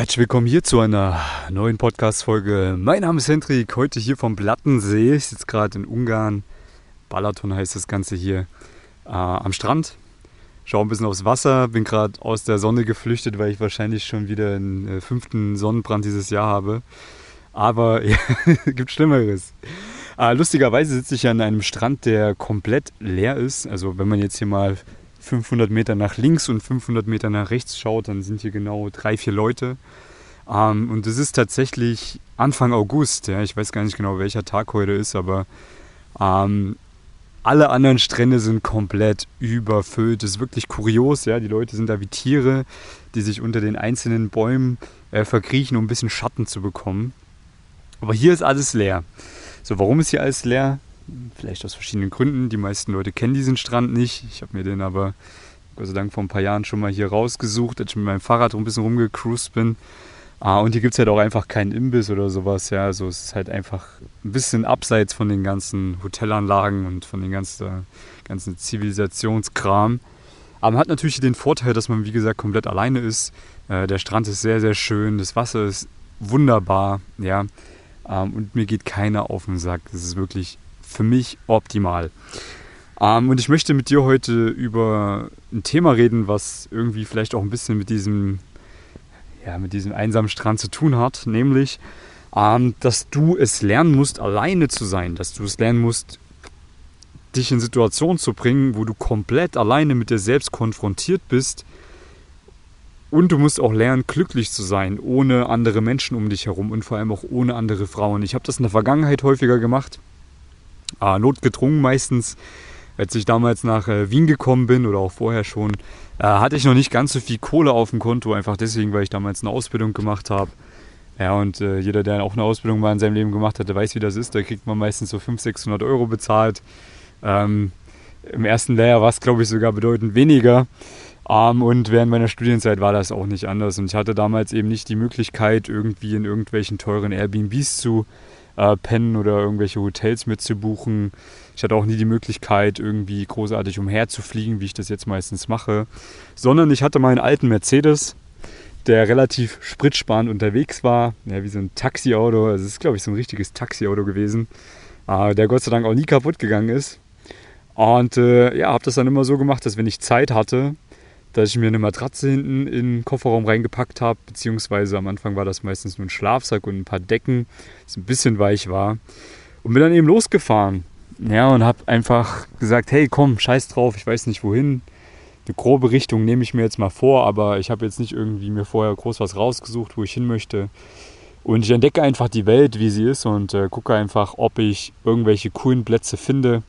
Herzlich willkommen hier zu einer neuen Podcast-Folge. Mein Name ist Hendrik, heute hier vom Plattensee. Ich sitze gerade in Ungarn. Balaton heißt das Ganze hier. Äh, am Strand. Schau ein bisschen aufs Wasser. Bin gerade aus der Sonne geflüchtet, weil ich wahrscheinlich schon wieder einen äh, fünften Sonnenbrand dieses Jahr habe. Aber ja, gibt Schlimmeres. Äh, lustigerweise sitze ich an einem Strand, der komplett leer ist. Also wenn man jetzt hier mal 500 Meter nach links und 500 Meter nach rechts schaut, dann sind hier genau drei, vier Leute. Ähm, und es ist tatsächlich Anfang August. Ja, ich weiß gar nicht genau, welcher Tag heute ist, aber ähm, alle anderen Strände sind komplett überfüllt. Das ist wirklich kurios. Ja? Die Leute sind da wie Tiere, die sich unter den einzelnen Bäumen äh, verkriechen, um ein bisschen Schatten zu bekommen. Aber hier ist alles leer. So, warum ist hier alles leer? Vielleicht aus verschiedenen Gründen. Die meisten Leute kennen diesen Strand nicht. Ich habe mir den aber Gott sei Dank vor ein paar Jahren schon mal hier rausgesucht, als ich mit meinem Fahrrad ein bisschen rumgecruised bin. Ah, und hier gibt es halt auch einfach keinen Imbiss oder sowas. Ja, also es ist halt einfach ein bisschen abseits von den ganzen Hotelanlagen und von den ganzen, ganzen Zivilisationskram. Aber man hat natürlich den Vorteil, dass man, wie gesagt, komplett alleine ist. Äh, der Strand ist sehr, sehr schön. Das Wasser ist wunderbar. Ja. Ähm, und mir geht keiner auf den Sack. Das ist wirklich für mich optimal. Ähm, und ich möchte mit dir heute über ein Thema reden, was irgendwie vielleicht auch ein bisschen mit diesem, ja, mit diesem einsamen Strand zu tun hat, nämlich, ähm, dass du es lernen musst, alleine zu sein, dass du es lernen musst, dich in Situationen zu bringen, wo du komplett alleine mit dir selbst konfrontiert bist. Und du musst auch lernen, glücklich zu sein, ohne andere Menschen um dich herum und vor allem auch ohne andere Frauen. Ich habe das in der Vergangenheit häufiger gemacht äh, notgedrungen meistens. Als ich damals nach äh, Wien gekommen bin oder auch vorher schon, äh, hatte ich noch nicht ganz so viel Kohle auf dem Konto, einfach deswegen, weil ich damals eine Ausbildung gemacht habe. Ja, und äh, jeder, der auch eine Ausbildung mal in seinem Leben gemacht hat, der weiß, wie das ist. Da kriegt man meistens so 500, 600 Euro bezahlt. Ähm, Im ersten Lehrjahr war es, glaube ich, sogar bedeutend weniger. Ähm, und während meiner Studienzeit war das auch nicht anders. Und ich hatte damals eben nicht die Möglichkeit, irgendwie in irgendwelchen teuren Airbnbs zu äh, pennen oder irgendwelche Hotels mitzubuchen. Ich hatte auch nie die Möglichkeit, irgendwie großartig umherzufliegen, wie ich das jetzt meistens mache, sondern ich hatte meinen alten Mercedes, der relativ spritsparend unterwegs war, ja, wie so ein Taxiauto. Also es ist, glaube ich, so ein richtiges Taxiauto gewesen, äh, der Gott sei Dank auch nie kaputt gegangen ist. Und äh, ja, habe das dann immer so gemacht, dass wenn ich Zeit hatte, dass ich mir eine Matratze hinten in den Kofferraum reingepackt habe, beziehungsweise am Anfang war das meistens nur ein Schlafsack und ein paar Decken, das ein bisschen weich war. Und bin dann eben losgefahren. Ja, und habe einfach gesagt, hey, komm, scheiß drauf, ich weiß nicht wohin. Eine grobe Richtung nehme ich mir jetzt mal vor, aber ich habe jetzt nicht irgendwie mir vorher groß was rausgesucht, wo ich hin möchte. Und ich entdecke einfach die Welt, wie sie ist und äh, gucke einfach, ob ich irgendwelche coolen Plätze finde,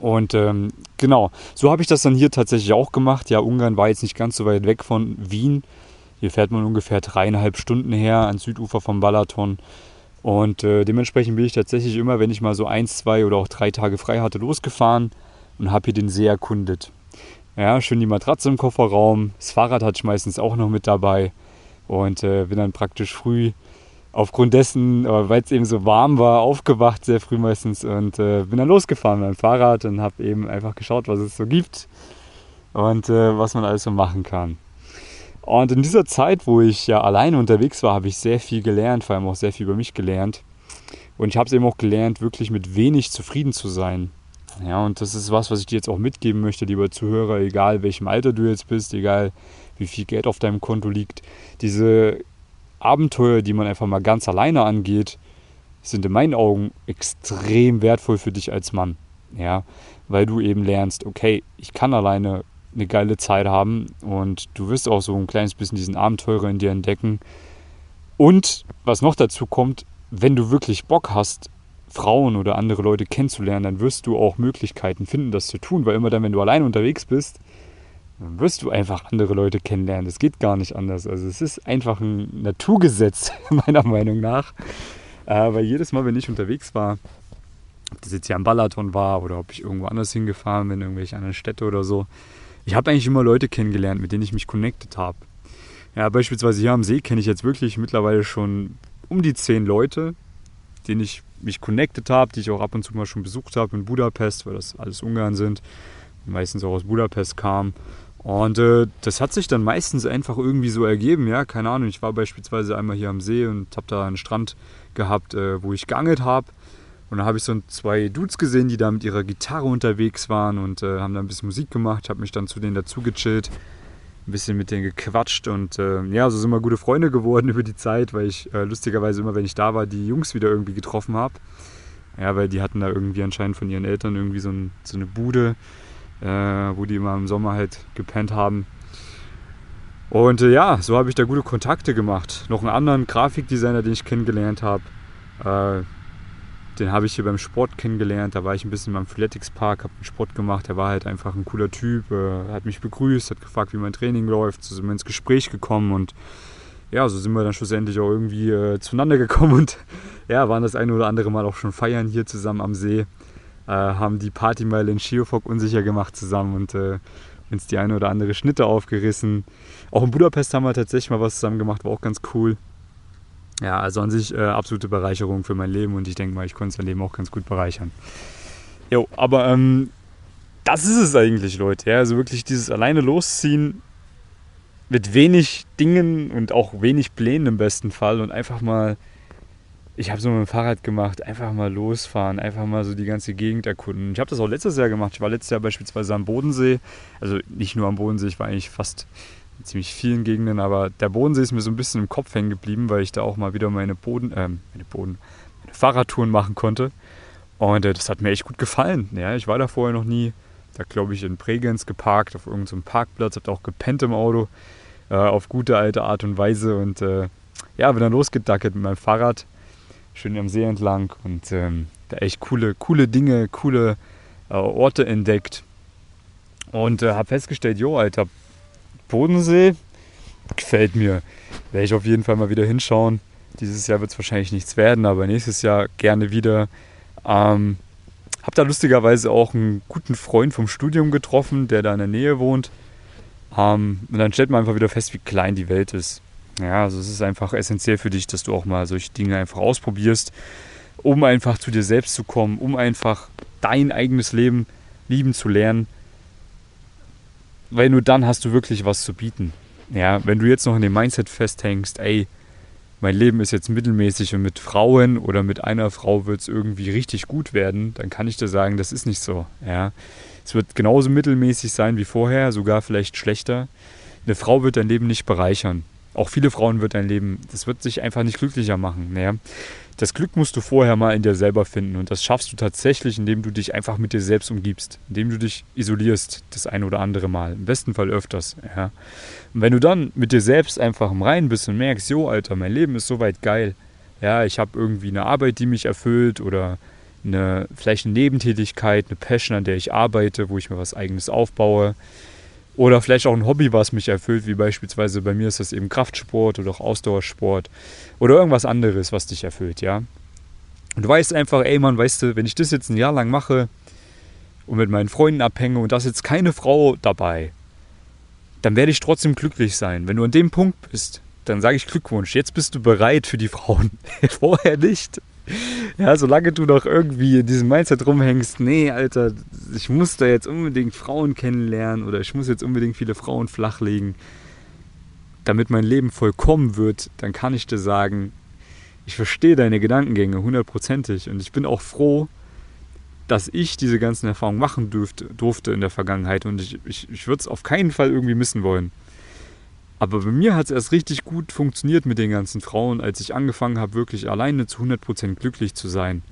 und ähm, genau, so habe ich das dann hier tatsächlich auch gemacht. Ja, Ungarn war jetzt nicht ganz so weit weg von Wien. Hier fährt man ungefähr dreieinhalb Stunden her ans Südufer vom Balaton. Und äh, dementsprechend bin ich tatsächlich immer, wenn ich mal so eins, zwei oder auch drei Tage frei hatte, losgefahren und habe hier den See erkundet. Ja, schön die Matratze im Kofferraum. Das Fahrrad hatte ich meistens auch noch mit dabei. Und äh, bin dann praktisch früh aufgrund dessen, äh, weil es eben so warm war, aufgewacht sehr früh meistens und äh, bin dann losgefahren mit dem Fahrrad und habe eben einfach geschaut, was es so gibt und äh, was man alles so machen kann. Und in dieser Zeit, wo ich ja alleine unterwegs war, habe ich sehr viel gelernt, vor allem auch sehr viel über mich gelernt. Und ich habe es eben auch gelernt, wirklich mit wenig zufrieden zu sein. Ja, und das ist was, was ich dir jetzt auch mitgeben möchte, lieber Zuhörer, egal welchem Alter du jetzt bist, egal wie viel Geld auf deinem Konto liegt. Diese Abenteuer, die man einfach mal ganz alleine angeht, sind in meinen Augen extrem wertvoll für dich als Mann. Ja, weil du eben lernst, okay, ich kann alleine eine geile Zeit haben und du wirst auch so ein kleines bisschen diesen Abenteurer in dir entdecken. Und was noch dazu kommt, wenn du wirklich Bock hast, Frauen oder andere Leute kennenzulernen, dann wirst du auch Möglichkeiten finden, das zu tun, weil immer dann, wenn du alleine unterwegs bist, dann wirst du einfach andere Leute kennenlernen. Das geht gar nicht anders. Also es ist einfach ein Naturgesetz, meiner Meinung nach. Äh, weil jedes Mal, wenn ich unterwegs war, ob das jetzt hier am Balaton war oder ob ich irgendwo anders hingefahren bin, in irgendwelche anderen Städte oder so, ich habe eigentlich immer Leute kennengelernt, mit denen ich mich connected habe. Ja, beispielsweise hier am See kenne ich jetzt wirklich mittlerweile schon um die zehn Leute, denen ich mich connected habe, die ich auch ab und zu mal schon besucht habe in Budapest, weil das alles Ungarn sind, meistens auch aus Budapest kamen Und äh, das hat sich dann meistens einfach irgendwie so ergeben, ja, keine Ahnung. Ich war beispielsweise einmal hier am See und habe da einen Strand gehabt, äh, wo ich geangelt habe. Und da habe ich so zwei Dudes gesehen, die da mit ihrer Gitarre unterwegs waren und äh, haben da ein bisschen Musik gemacht. Habe mich dann zu denen dazu gechillt, ein bisschen mit denen gequatscht und äh, ja, so sind wir gute Freunde geworden über die Zeit, weil ich äh, lustigerweise immer, wenn ich da war, die Jungs wieder irgendwie getroffen habe. Ja, weil die hatten da irgendwie anscheinend von ihren Eltern irgendwie so, ein, so eine Bude äh, wo die immer im Sommer halt gepennt haben. Und äh, ja, so habe ich da gute Kontakte gemacht. Noch einen anderen Grafikdesigner, den ich kennengelernt habe. Äh, den habe ich hier beim Sport kennengelernt. Da war ich ein bisschen beim Athletics Park, habe einen Sport gemacht. Der war halt einfach ein cooler Typ, äh, hat mich begrüßt, hat gefragt, wie mein Training läuft. So sind wir ins Gespräch gekommen und ja, so sind wir dann schlussendlich auch irgendwie äh, zueinander gekommen und ja, waren das eine oder andere Mal auch schon feiern hier zusammen am See haben die Partymeile in Schiofok unsicher gemacht zusammen und äh, uns die eine oder andere Schnitte aufgerissen. Auch in Budapest haben wir tatsächlich mal was zusammen gemacht, war auch ganz cool. Ja, also an sich äh, absolute Bereicherung für mein Leben und ich denke mal, ich konnte sein Leben auch ganz gut bereichern. Jo, aber ähm, das ist es eigentlich, Leute. Ja? Also wirklich dieses alleine losziehen mit wenig Dingen und auch wenig Plänen im besten Fall und einfach mal ich habe so mit dem Fahrrad gemacht, einfach mal losfahren, einfach mal so die ganze Gegend erkunden. Ich habe das auch letztes Jahr gemacht. Ich war letztes Jahr beispielsweise am Bodensee. Also nicht nur am Bodensee, ich war eigentlich fast in ziemlich vielen Gegenden, aber der Bodensee ist mir so ein bisschen im Kopf hängen geblieben, weil ich da auch mal wieder meine Boden, äh, meine Boden, meine Fahrradtouren machen konnte. Und äh, das hat mir echt gut gefallen. Ja, ich war da vorher noch nie. Da glaube ich in Bregenz geparkt, auf irgendeinem Parkplatz, habe auch gepennt im Auto, äh, auf gute alte Art und Weise. Und äh, ja, bin dann losgedackelt mit meinem Fahrrad schön am See entlang und ähm, da echt coole, coole Dinge, coole äh, Orte entdeckt. Und äh, habe festgestellt, jo, Alter, Bodensee gefällt mir. Werde ich auf jeden Fall mal wieder hinschauen. Dieses Jahr wird es wahrscheinlich nichts werden, aber nächstes Jahr gerne wieder. Ähm, habe da lustigerweise auch einen guten Freund vom Studium getroffen, der da in der Nähe wohnt. Ähm, und dann stellt man einfach wieder fest, wie klein die Welt ist. Ja, also es ist einfach essentiell für dich, dass du auch mal solche Dinge einfach ausprobierst, um einfach zu dir selbst zu kommen, um einfach dein eigenes Leben lieben zu lernen. Weil nur dann hast du wirklich was zu bieten. Ja, wenn du jetzt noch in dem Mindset festhängst, ey, mein Leben ist jetzt mittelmäßig und mit Frauen oder mit einer Frau wird es irgendwie richtig gut werden, dann kann ich dir sagen, das ist nicht so. Ja. Es wird genauso mittelmäßig sein wie vorher, sogar vielleicht schlechter. Eine Frau wird dein Leben nicht bereichern auch viele Frauen wird dein Leben, das wird sich einfach nicht glücklicher machen. Naja, das Glück musst du vorher mal in dir selber finden und das schaffst du tatsächlich, indem du dich einfach mit dir selbst umgibst, indem du dich isolierst, das ein oder andere Mal, im besten Fall öfters. Ja. Und wenn du dann mit dir selbst einfach im Reinen bist und merkst, jo, Alter, mein Leben ist soweit geil, ja, ich habe irgendwie eine Arbeit, die mich erfüllt oder eine, vielleicht eine Nebentätigkeit, eine Passion, an der ich arbeite, wo ich mir was eigenes aufbaue oder vielleicht auch ein Hobby, was mich erfüllt, wie beispielsweise bei mir ist das eben Kraftsport oder auch Ausdauersport oder irgendwas anderes, was dich erfüllt, ja. Und du weißt einfach, ey Mann, weißt du, wenn ich das jetzt ein Jahr lang mache und mit meinen Freunden abhänge und da ist jetzt keine Frau dabei, dann werde ich trotzdem glücklich sein. Wenn du an dem Punkt bist, dann sage ich Glückwunsch. Jetzt bist du bereit für die Frauen. Vorher nicht. Ja, solange du noch irgendwie in diesem Mindset rumhängst, nee, Alter, ich muss da jetzt unbedingt Frauen kennenlernen oder ich muss jetzt unbedingt viele Frauen flachlegen, damit mein Leben vollkommen wird, dann kann ich dir sagen, ich verstehe deine Gedankengänge hundertprozentig und ich bin auch froh, dass ich diese ganzen Erfahrungen machen durfte, durfte in der Vergangenheit und ich, ich, ich würde es auf keinen Fall irgendwie missen wollen. Aber bei mir hat es erst richtig gut funktioniert mit den ganzen Frauen, als ich angefangen habe, wirklich alleine zu 100% glücklich zu sein.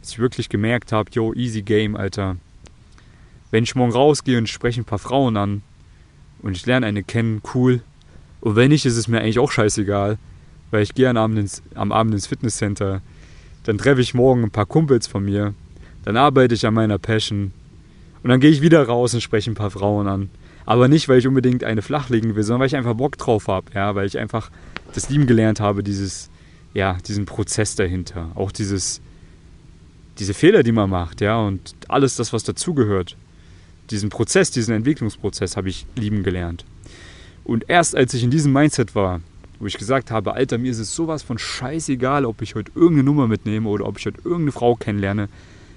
Dass ich wirklich gemerkt habe, yo, easy game, Alter. Wenn ich morgen rausgehe und spreche ein paar Frauen an und ich lerne eine kennen, cool. Und wenn nicht, ist es mir eigentlich auch scheißegal, weil ich gehe am Abend ins, am Abend ins Fitnesscenter. Dann treffe ich morgen ein paar Kumpels von mir. Dann arbeite ich an meiner Passion. Und dann gehe ich wieder raus und spreche ein paar Frauen an. Aber nicht, weil ich unbedingt eine flachlegen will, sondern weil ich einfach Bock drauf habe. Ja, weil ich einfach das lieben gelernt habe, dieses, ja, diesen Prozess dahinter. Auch dieses, diese Fehler, die man macht, ja, und alles das, was dazugehört. Diesen Prozess, diesen Entwicklungsprozess habe ich lieben gelernt. Und erst als ich in diesem Mindset war, wo ich gesagt habe, Alter, mir ist es sowas von scheißegal, ob ich heute irgendeine Nummer mitnehme oder ob ich heute irgendeine Frau kennenlerne,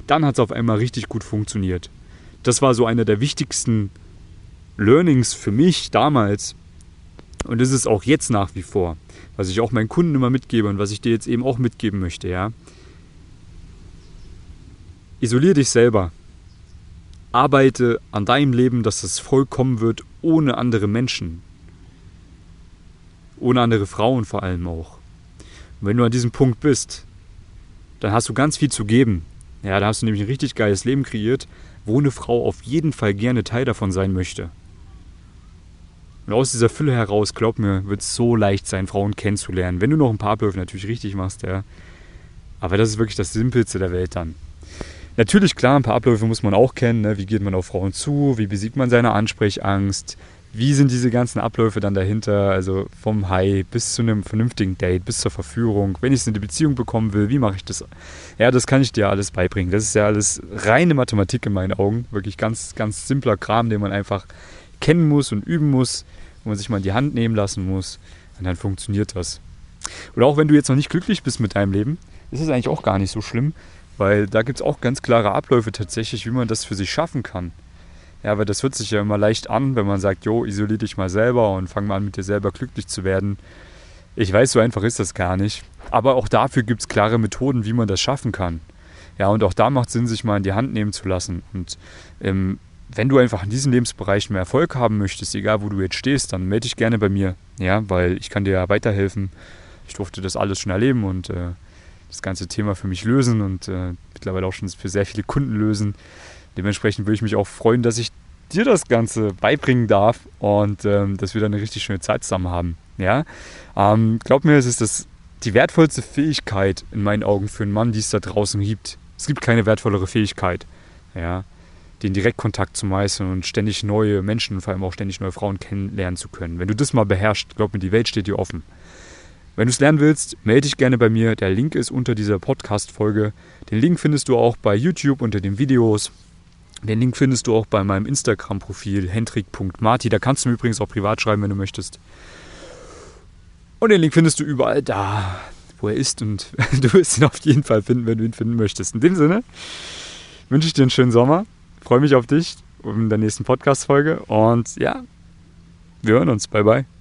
dann hat es auf einmal richtig gut funktioniert. Das war so einer der wichtigsten Learnings für mich damals und ist auch jetzt nach wie vor, was ich auch meinen Kunden immer mitgebe und was ich dir jetzt eben auch mitgeben möchte, ja. Isolier dich selber. Arbeite an deinem Leben, dass es vollkommen wird ohne andere Menschen. Ohne andere Frauen vor allem auch. Und wenn du an diesem Punkt bist, dann hast du ganz viel zu geben. Ja, da hast du nämlich ein richtig geiles Leben kreiert, wo eine Frau auf jeden Fall gerne Teil davon sein möchte. Und aus dieser Fülle heraus, glaub mir, wird es so leicht sein, Frauen kennenzulernen. Wenn du noch ein paar Abläufe natürlich richtig machst, ja. Aber das ist wirklich das Simpelste der Welt dann. Natürlich, klar, ein paar Abläufe muss man auch kennen. Ne? Wie geht man auf Frauen zu? Wie besiegt man seine Ansprechangst? Wie sind diese ganzen Abläufe dann dahinter? Also vom High bis zu einem vernünftigen Date, bis zur Verführung. Wenn ich es in die Beziehung bekommen will, wie mache ich das? Ja, das kann ich dir alles beibringen. Das ist ja alles reine Mathematik in meinen Augen. Wirklich ganz, ganz simpler Kram, den man einfach kennen muss und üben muss, wo man sich mal in die Hand nehmen lassen muss. Und dann funktioniert das. Oder auch wenn du jetzt noch nicht glücklich bist mit deinem Leben, ist es eigentlich auch gar nicht so schlimm, weil da gibt es auch ganz klare Abläufe tatsächlich, wie man das für sich schaffen kann. Ja, weil das hört sich ja immer leicht an, wenn man sagt, jo, isolier dich mal selber und fang mal an, mit dir selber glücklich zu werden. Ich weiß, so einfach ist das gar nicht. Aber auch dafür gibt es klare Methoden, wie man das schaffen kann. Ja, und auch da macht Sinn, sich mal in die Hand nehmen zu lassen. Und ähm, wenn du einfach in diesen Lebensbereichen mehr Erfolg haben möchtest, egal wo du jetzt stehst, dann melde dich gerne bei mir. Ja, weil ich kann dir ja weiterhelfen. Ich durfte das alles schon erleben und äh, das ganze Thema für mich lösen und äh, mittlerweile auch schon für sehr viele Kunden lösen. Dementsprechend würde ich mich auch freuen, dass ich dir das Ganze beibringen darf und ähm, dass wir dann eine richtig schöne Zeit zusammen haben. Ja? Ähm, glaub mir, es ist das, die wertvollste Fähigkeit in meinen Augen für einen Mann, die es da draußen gibt. Es gibt keine wertvollere Fähigkeit, ja? Den Direktkontakt zu meistern und ständig neue Menschen und vor allem auch ständig neue Frauen kennenlernen zu können. Wenn du das mal beherrschst, glaub mir, die Welt steht dir offen. Wenn du es lernen willst, melde dich gerne bei mir. Der Link ist unter dieser Podcast-Folge. Den Link findest du auch bei YouTube unter den Videos. Den Link findest du auch bei meinem Instagram-Profil hendrik.marti. Da kannst du mir übrigens auch privat schreiben, wenn du möchtest. Und den Link findest du überall da, wo er ist. Und du wirst ihn auf jeden Fall finden, wenn du ihn finden möchtest. In dem Sinne wünsche ich dir einen schönen Sommer. Freue mich auf dich in der nächsten Podcast-Folge. Und ja, wir hören uns. Bye, bye.